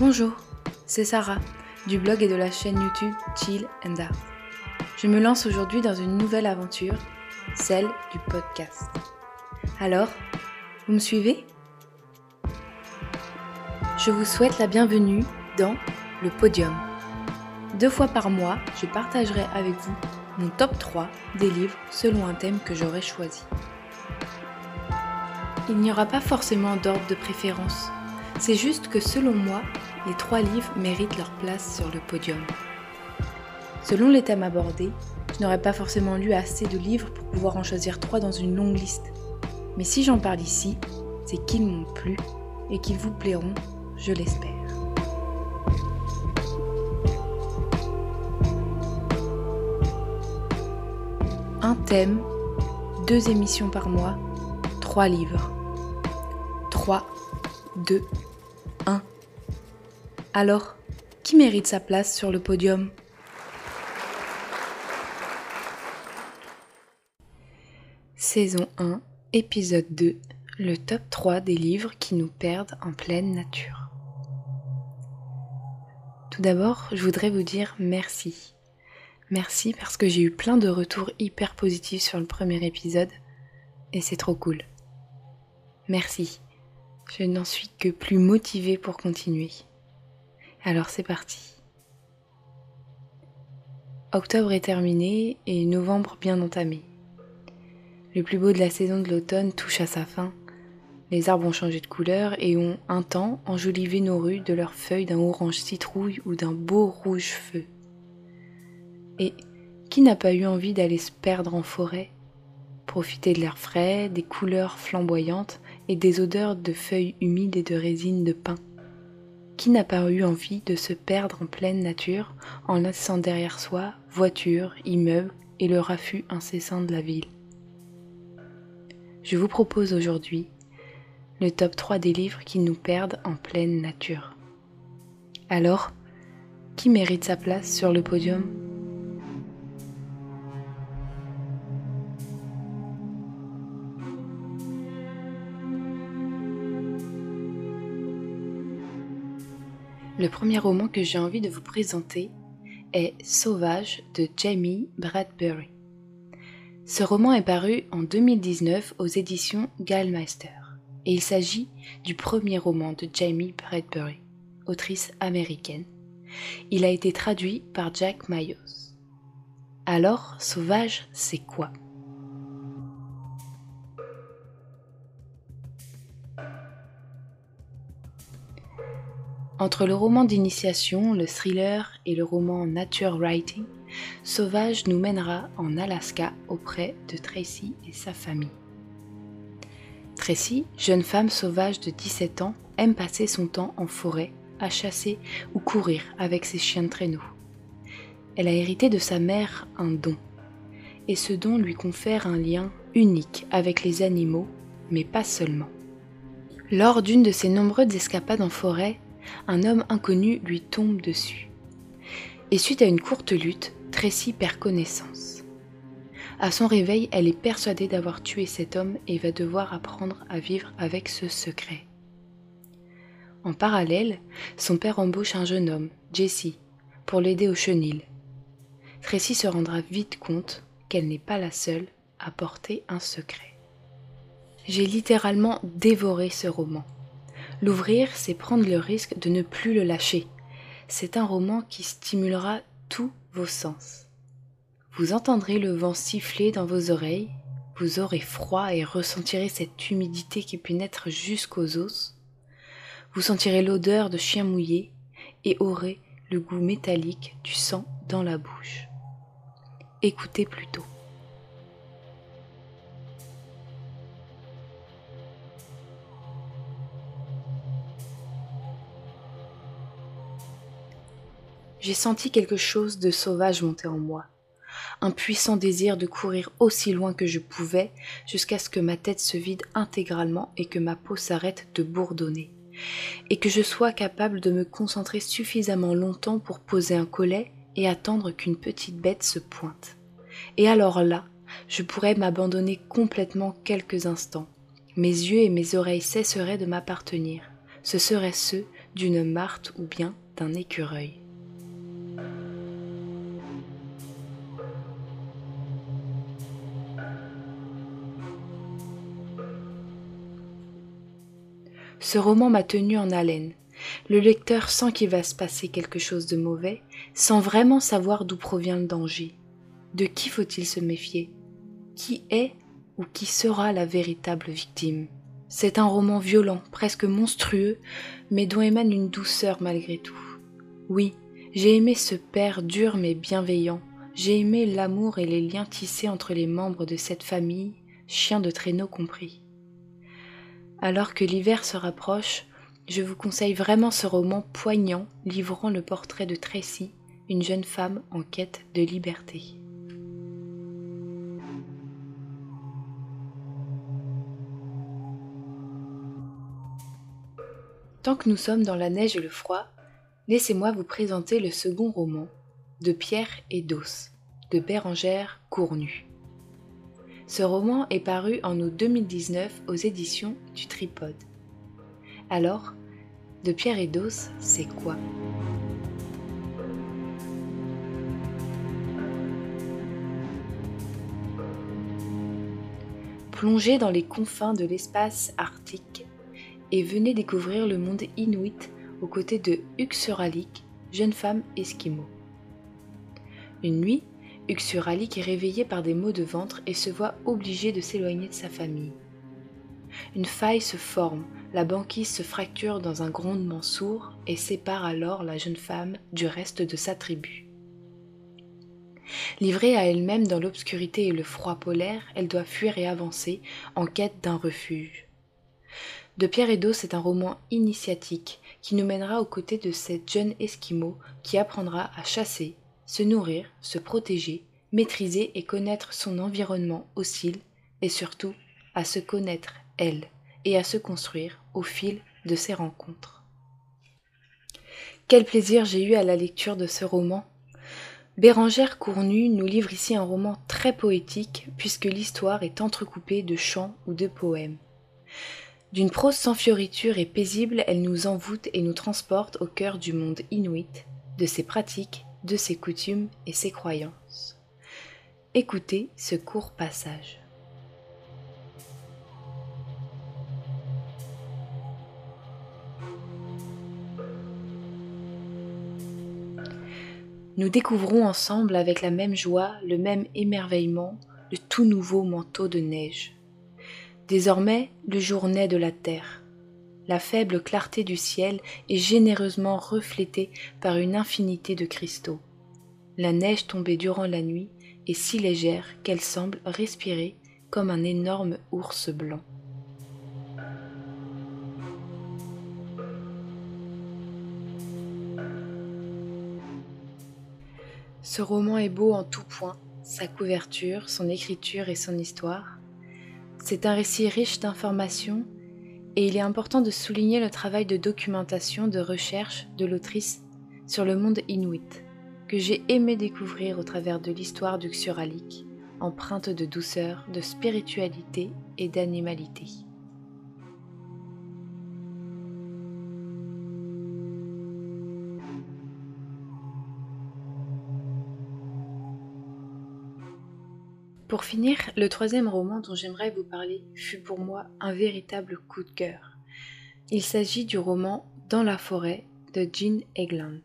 Bonjour, c'est Sarah du blog et de la chaîne YouTube Chill and Art. Je me lance aujourd'hui dans une nouvelle aventure, celle du podcast. Alors, vous me suivez? Je vous souhaite la bienvenue dans le podium. Deux fois par mois, je partagerai avec vous mon top 3 des livres selon un thème que j'aurai choisi. Il n'y aura pas forcément d'ordre de préférence. C'est juste que selon moi, les trois livres méritent leur place sur le podium. Selon les thèmes abordés, je n'aurais pas forcément lu assez de livres pour pouvoir en choisir trois dans une longue liste. Mais si j'en parle ici, c'est qu'ils m'ont plu et qu'ils vous plairont, je l'espère. Un thème, deux émissions par mois, trois livres. 3, 2, 1. Alors, qui mérite sa place sur le podium? Saison 1, épisode 2, le top 3 des livres qui nous perdent en pleine nature. Tout d'abord, je voudrais vous dire merci. Merci parce que j'ai eu plein de retours hyper positifs sur le premier épisode et c'est trop cool. Merci. Je n'en suis que plus motivée pour continuer. Alors c'est parti. Octobre est terminé et novembre bien entamé. Le plus beau de la saison de l'automne touche à sa fin. Les arbres ont changé de couleur et ont un temps enjolivé nos rues de leurs feuilles d'un orange citrouille ou d'un beau rouge feu. Et qui n'a pas eu envie d'aller se perdre en forêt, profiter de l'air frais, des couleurs flamboyantes et des odeurs de feuilles humides et de résine de pin? Qui n'a pas eu envie de se perdre en pleine nature en laissant derrière soi voitures, immeubles et le raffut incessant de la ville Je vous propose aujourd'hui le top 3 des livres qui nous perdent en pleine nature. Alors, qui mérite sa place sur le podium? Le premier roman que j'ai envie de vous présenter est Sauvage de Jamie Bradbury. Ce roman est paru en 2019 aux éditions Gallmeister et il s'agit du premier roman de Jamie Bradbury, autrice américaine. Il a été traduit par Jack Mayos. Alors, Sauvage, c'est quoi? Entre le roman d'initiation, le thriller et le roman nature writing, Sauvage nous mènera en Alaska auprès de Tracy et sa famille. Tracy, jeune femme sauvage de 17 ans, aime passer son temps en forêt, à chasser ou courir avec ses chiens de traîneau. Elle a hérité de sa mère un don, et ce don lui confère un lien unique avec les animaux, mais pas seulement. Lors d'une de ses nombreuses escapades en forêt, un homme inconnu lui tombe dessus. Et suite à une courte lutte, Tracy perd connaissance. À son réveil, elle est persuadée d'avoir tué cet homme et va devoir apprendre à vivre avec ce secret. En parallèle, son père embauche un jeune homme, Jesse, pour l'aider au chenil. Tracy se rendra vite compte qu'elle n'est pas la seule à porter un secret. J'ai littéralement dévoré ce roman. L'ouvrir, c'est prendre le risque de ne plus le lâcher. C'est un roman qui stimulera tous vos sens. Vous entendrez le vent siffler dans vos oreilles, vous aurez froid et ressentirez cette humidité qui pénètre jusqu'aux os. Vous sentirez l'odeur de chien mouillé et aurez le goût métallique du sang dans la bouche. Écoutez plutôt. J'ai senti quelque chose de sauvage monter en moi, un puissant désir de courir aussi loin que je pouvais jusqu'à ce que ma tête se vide intégralement et que ma peau s'arrête de bourdonner, et que je sois capable de me concentrer suffisamment longtemps pour poser un collet et attendre qu'une petite bête se pointe. Et alors là, je pourrais m'abandonner complètement quelques instants. Mes yeux et mes oreilles cesseraient de m'appartenir. Ce seraient ceux d'une martre ou bien d'un écureuil. Ce roman m'a tenu en haleine. Le lecteur sent qu'il va se passer quelque chose de mauvais, sans vraiment savoir d'où provient le danger. De qui faut-il se méfier? Qui est ou qui sera la véritable victime? C'est un roman violent, presque monstrueux, mais dont émane une douceur malgré tout. Oui, j'ai aimé ce père dur mais bienveillant. J'ai aimé l'amour et les liens tissés entre les membres de cette famille, chiens de traîneau compris. Alors que l'hiver se rapproche, je vous conseille vraiment ce roman poignant livrant le portrait de Tracy, une jeune femme en quête de liberté. Tant que nous sommes dans la neige et le froid, laissez-moi vous présenter le second roman, De Pierre et d'Os, de Bérangère Cournu. Ce roman est paru en août 2019 aux éditions du Tripode. Alors, de pierre et d'os, c'est quoi? Plongez dans les confins de l'espace arctique et venez découvrir le monde inuit aux côtés de Uxuralik, jeune femme esquimau. Une nuit, Uxuralik est réveillé par des maux de ventre et se voit obligé de s'éloigner de sa famille. Une faille se forme, la banquise se fracture dans un grondement sourd et sépare alors la jeune femme du reste de sa tribu. Livrée à elle-même dans l'obscurité et le froid polaire, elle doit fuir et avancer en quête d'un refuge. De Pierre et d'eau, c'est un roman initiatique qui nous mènera aux côtés de cette jeune esquimau qui apprendra à chasser, se nourrir, se protéger, maîtriser et connaître son environnement hostile et surtout à se connaître elle et à se construire au fil de ses rencontres. Quel plaisir j'ai eu à la lecture de ce roman. Bérangère Cournu nous livre ici un roman très poétique puisque l'histoire est entrecoupée de chants ou de poèmes. D'une prose sans fioriture et paisible, elle nous envoûte et nous transporte au cœur du monde inuit, de ses pratiques, de ses coutumes et ses croyances. Écoutez ce court passage. Nous découvrons ensemble avec la même joie, le même émerveillement, le tout nouveau manteau de neige. Désormais, le jour naît de la terre. La faible clarté du ciel est généreusement reflétée par une infinité de cristaux. La neige tombée durant la nuit est si légère qu'elle semble respirer comme un énorme ours blanc. Ce roman est beau en tout point, sa couverture, son écriture et son histoire. C'est un récit riche d'informations et il est important de souligner le travail de documentation, de recherche de l'autrice sur le monde inuit, que j'ai aimé découvrir au travers de l'histoire du Xuralik, empreinte de douceur, de spiritualité et d'animalité. Pour finir, le troisième roman dont j'aimerais vous parler fut pour moi un véritable coup de cœur. Il s'agit du roman Dans la forêt de Jean Egland.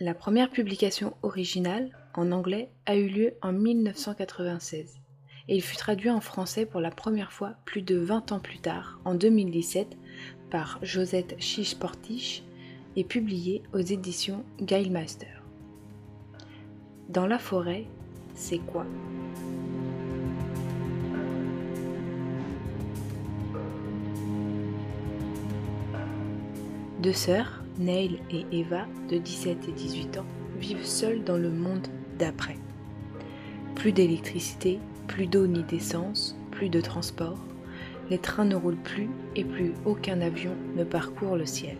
La première publication originale, en anglais, a eu lieu en 1996 et il fut traduit en français pour la première fois plus de 20 ans plus tard, en 2017, par Josette Chiche-Portiche et publié aux éditions Guildmaster. Dans la forêt, c'est quoi? Deux sœurs, Neil et Eva, de 17 et 18 ans, vivent seules dans le monde d'après. Plus d'électricité, plus d'eau ni d'essence, plus de transport, les trains ne roulent plus et plus aucun avion ne parcourt le ciel.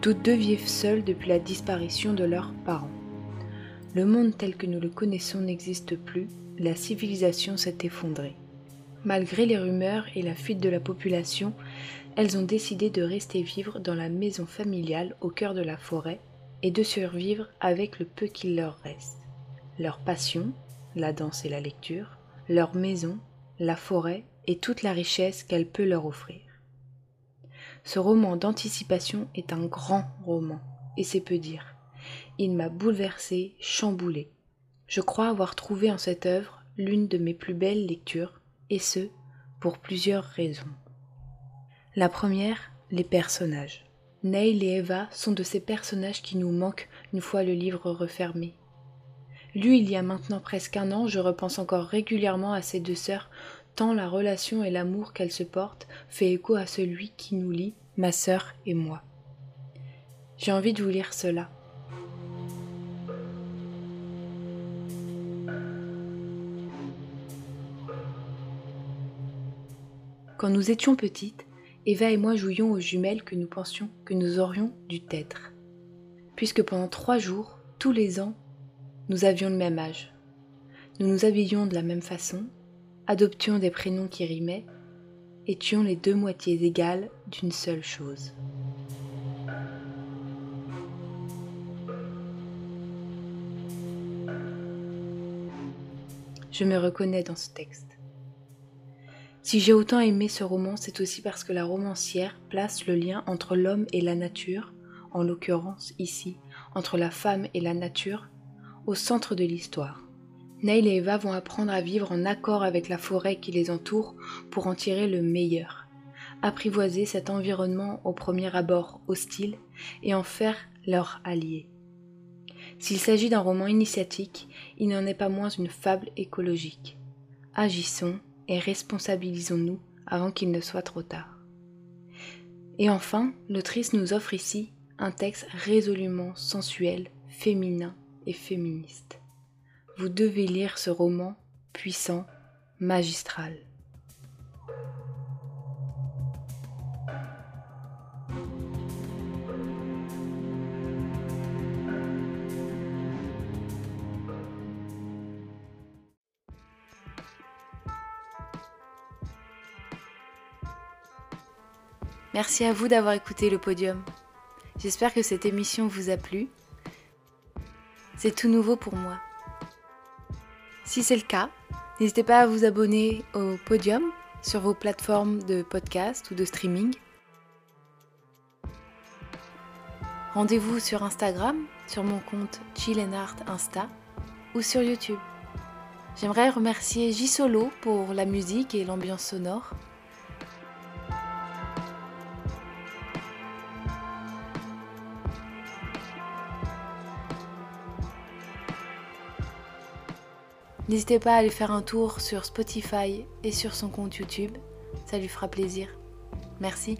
Toutes deux vivent seules depuis la disparition de leurs parents. Le monde tel que nous le connaissons n'existe plus, la civilisation s'est effondrée. Malgré les rumeurs et la fuite de la population, elles ont décidé de rester vivre dans la maison familiale au cœur de la forêt et de survivre avec le peu qu'il leur reste. Leur passion, la danse et la lecture, leur maison, la forêt et toute la richesse qu'elle peut leur offrir. Ce roman d'anticipation est un grand roman, et c'est peu dire. Il m'a bouleversé, chamboulé. Je crois avoir trouvé en cette œuvre l'une de mes plus belles lectures, et ce, pour plusieurs raisons. La première, les personnages. Neil et Eva sont de ces personnages qui nous manquent une fois le livre refermé. Lu il y a maintenant presque un an, je repense encore régulièrement à ces deux sœurs, tant la relation et l'amour qu'elles se portent fait écho à celui qui nous lie, ma sœur et moi. J'ai envie de vous lire cela. Quand nous étions petites, Eva et moi jouions aux jumelles que nous pensions que nous aurions dû être. Puisque pendant trois jours, tous les ans, nous avions le même âge. Nous nous habillions de la même façon, adoptions des prénoms qui rimaient, étions les deux moitiés égales d'une seule chose. Je me reconnais dans ce texte. Si j'ai autant aimé ce roman, c'est aussi parce que la romancière place le lien entre l'homme et la nature, en l'occurrence ici, entre la femme et la nature, au centre de l'histoire. Neil et Eva vont apprendre à vivre en accord avec la forêt qui les entoure pour en tirer le meilleur, apprivoiser cet environnement au premier abord hostile et en faire leur allié. S'il s'agit d'un roman initiatique, il n'en est pas moins une fable écologique. Agissons et responsabilisons-nous avant qu'il ne soit trop tard. Et enfin, l'autrice nous offre ici un texte résolument sensuel, féminin et féministe. Vous devez lire ce roman puissant, magistral. Merci à vous d'avoir écouté le podium. J'espère que cette émission vous a plu. C'est tout nouveau pour moi. Si c'est le cas, n'hésitez pas à vous abonner au podium sur vos plateformes de podcast ou de streaming. Rendez-vous sur Instagram, sur mon compte Chill Art Insta ou sur YouTube. J'aimerais remercier J pour la musique et l'ambiance sonore. N'hésitez pas à aller faire un tour sur Spotify et sur son compte YouTube, ça lui fera plaisir. Merci.